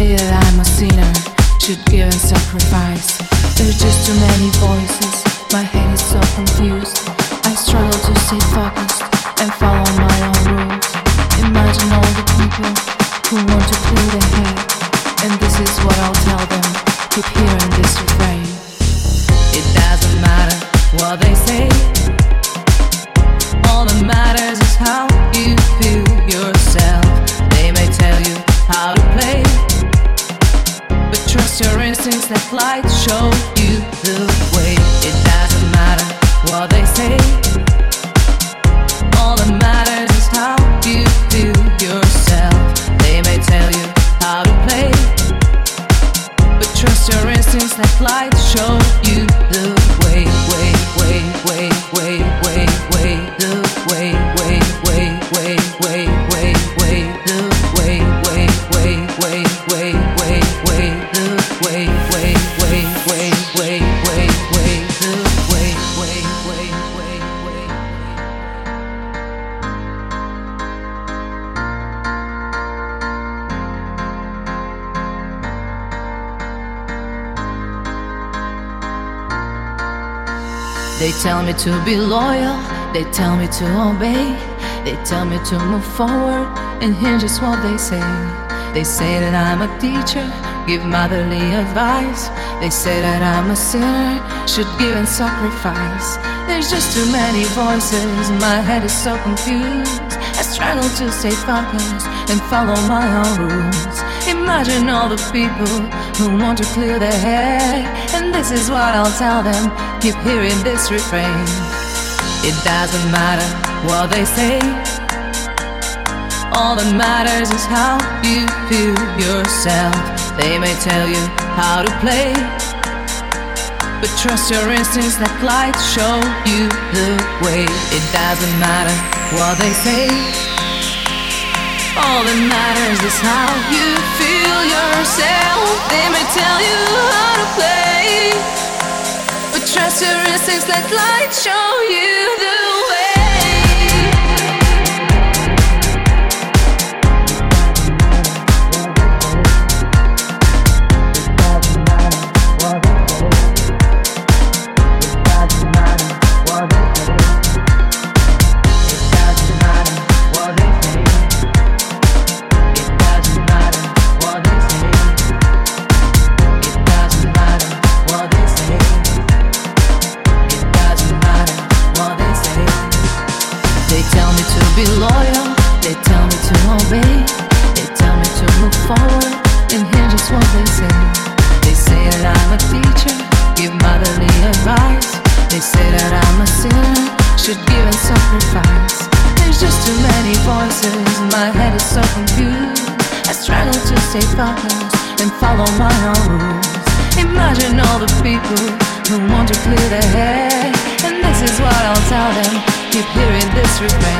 see that to obey. They tell me to move forward, and hear just what they say. They say that I'm a teacher, give motherly advice. They say that I'm a sinner, should give and sacrifice. There's just too many voices, my head is so confused. I struggle to stay focused and follow my own rules. Imagine all the people who want to clear their head, and this is what I'll tell them. Keep hearing this refrain. It doesn't matter what they say. All that matters is how you feel yourself. They may tell you how to play, but trust your instincts that light show you the way. It doesn't matter what they say. All that matters is how you feel yourself. They may tell you how to play. Trust your instincts, let light show you the way. remain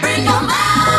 Bring your.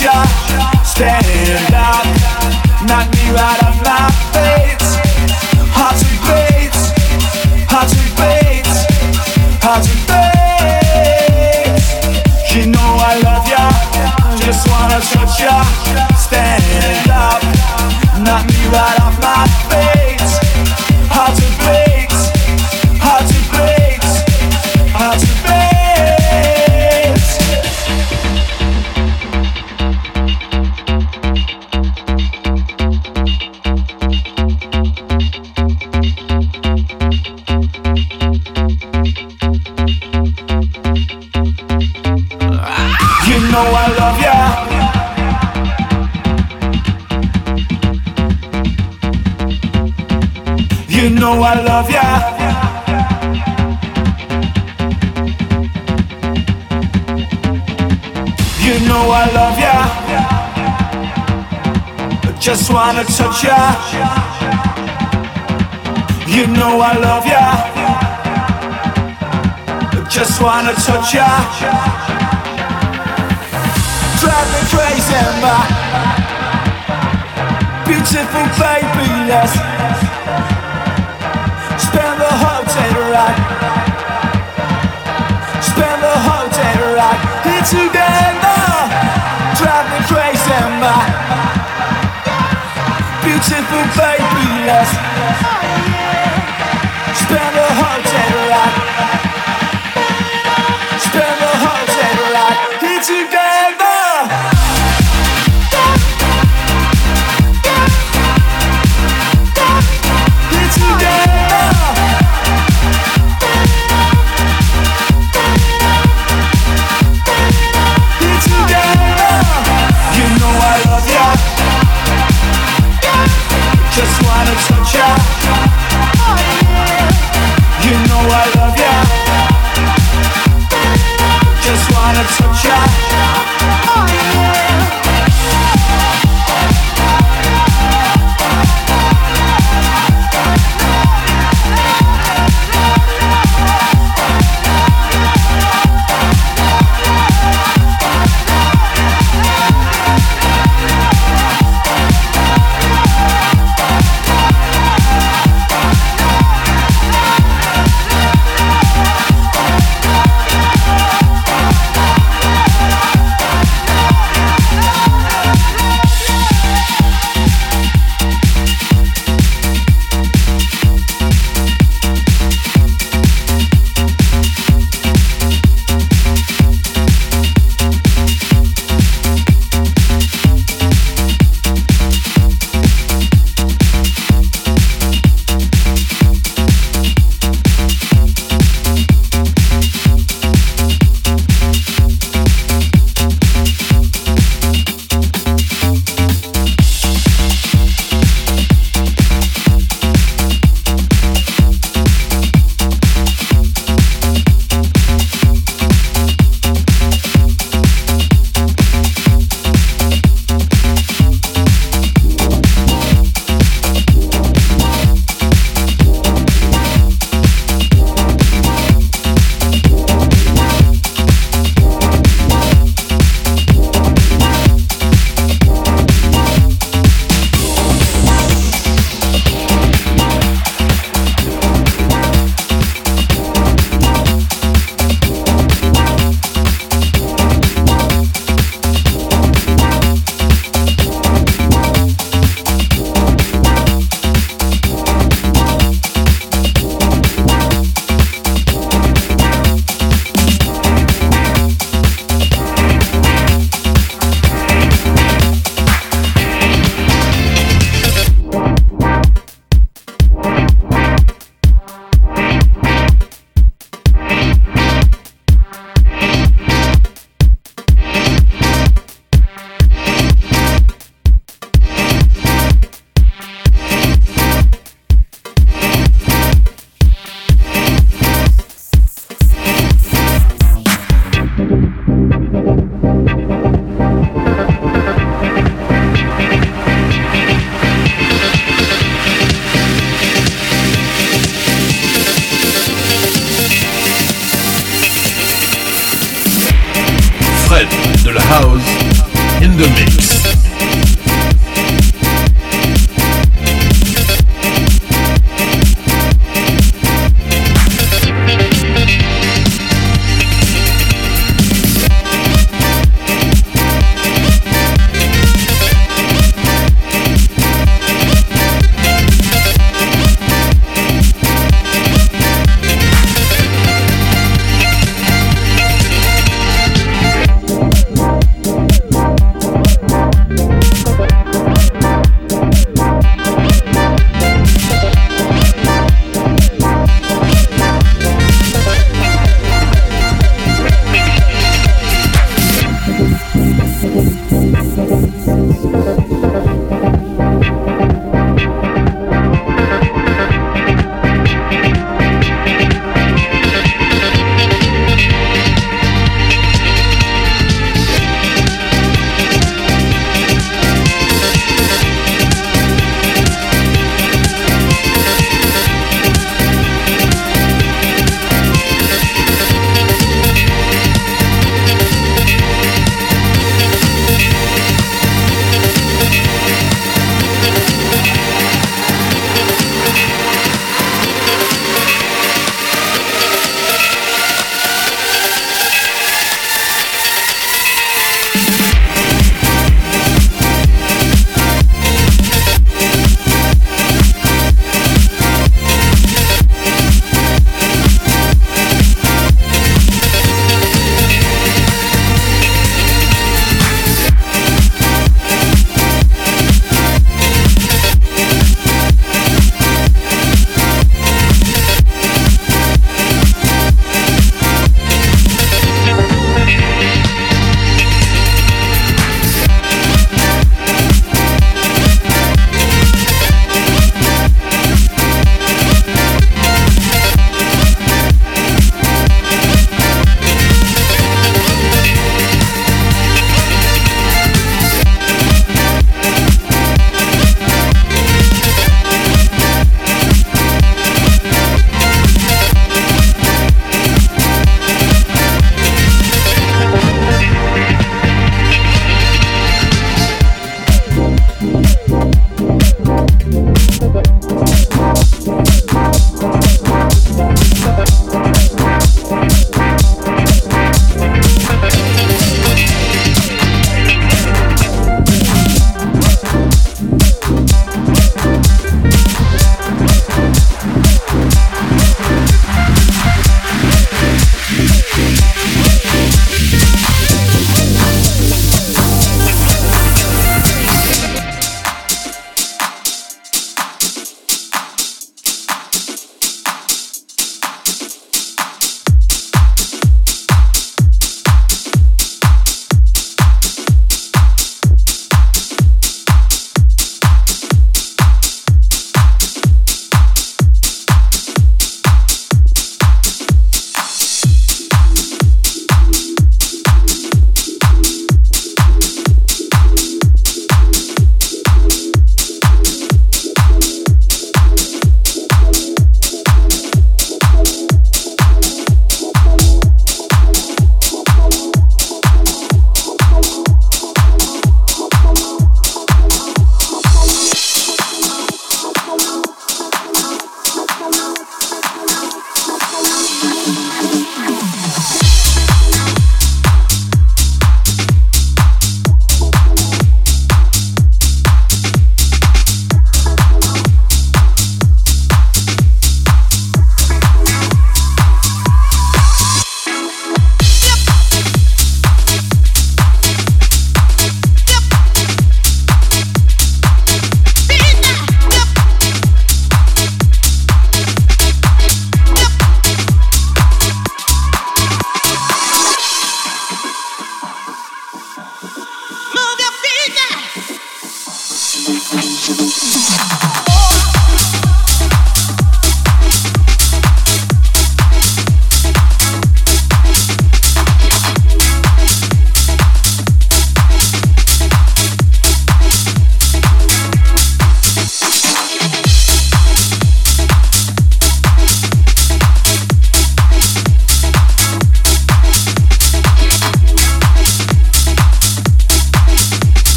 shot beautiful baby, yes. Spend the whole day right. Spend the whole day right. Here together, driving crazy, my beautiful baby, yes. Spend the whole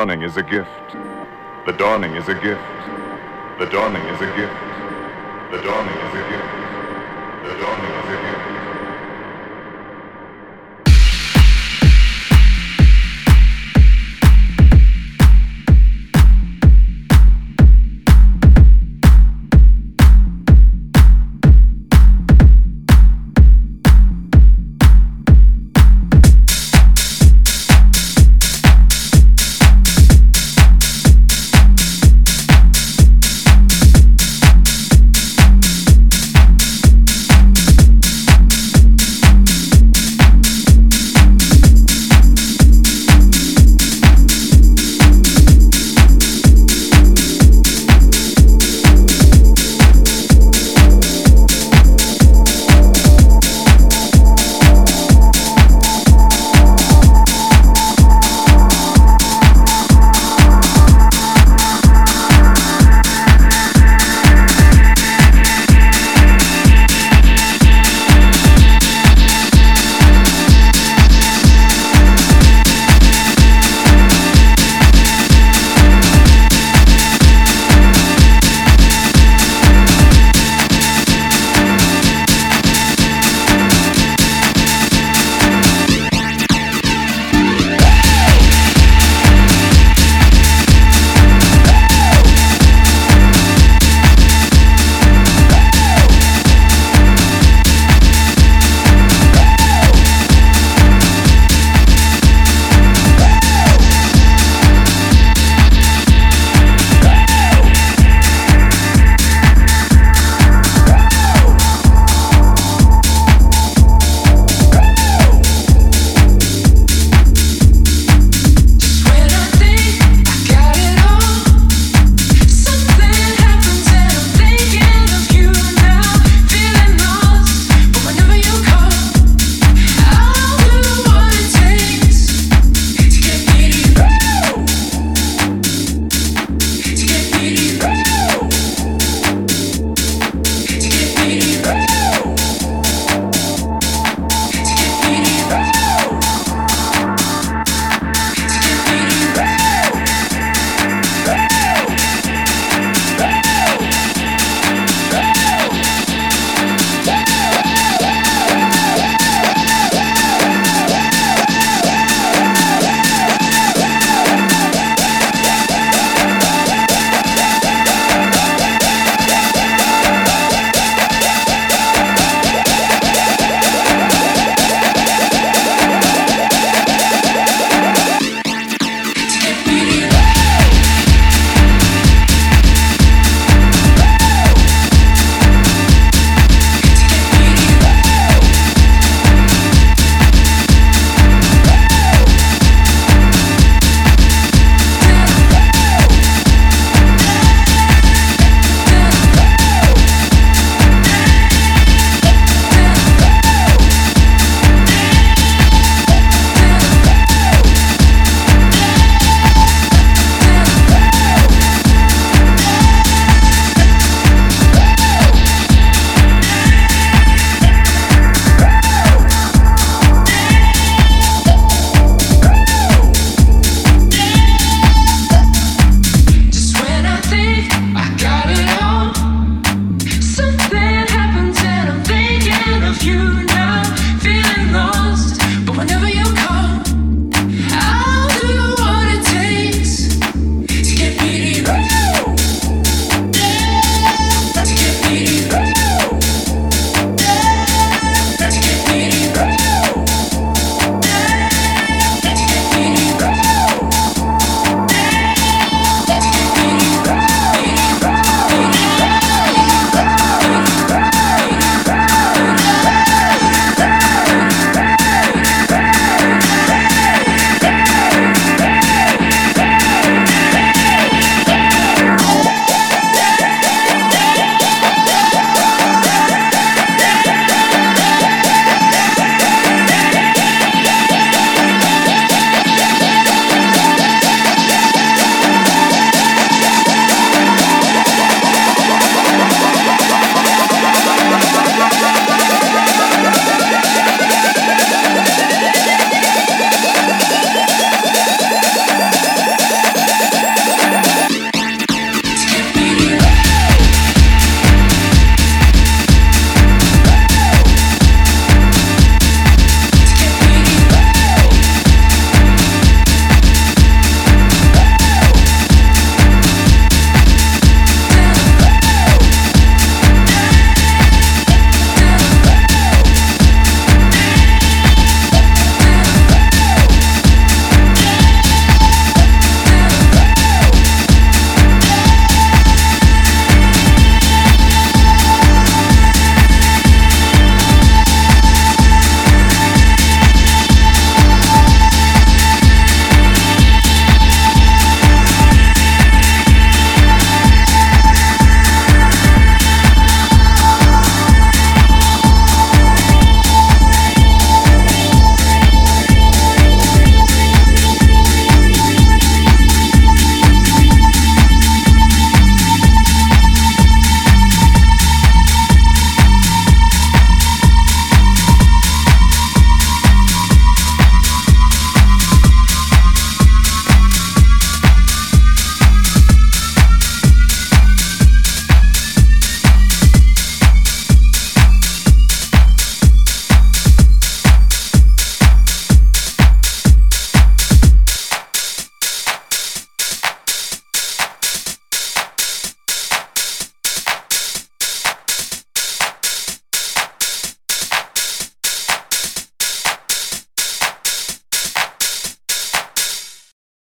dawning is a gift. The dawning is a gift. The dawning is a gift. The dawning is a gift.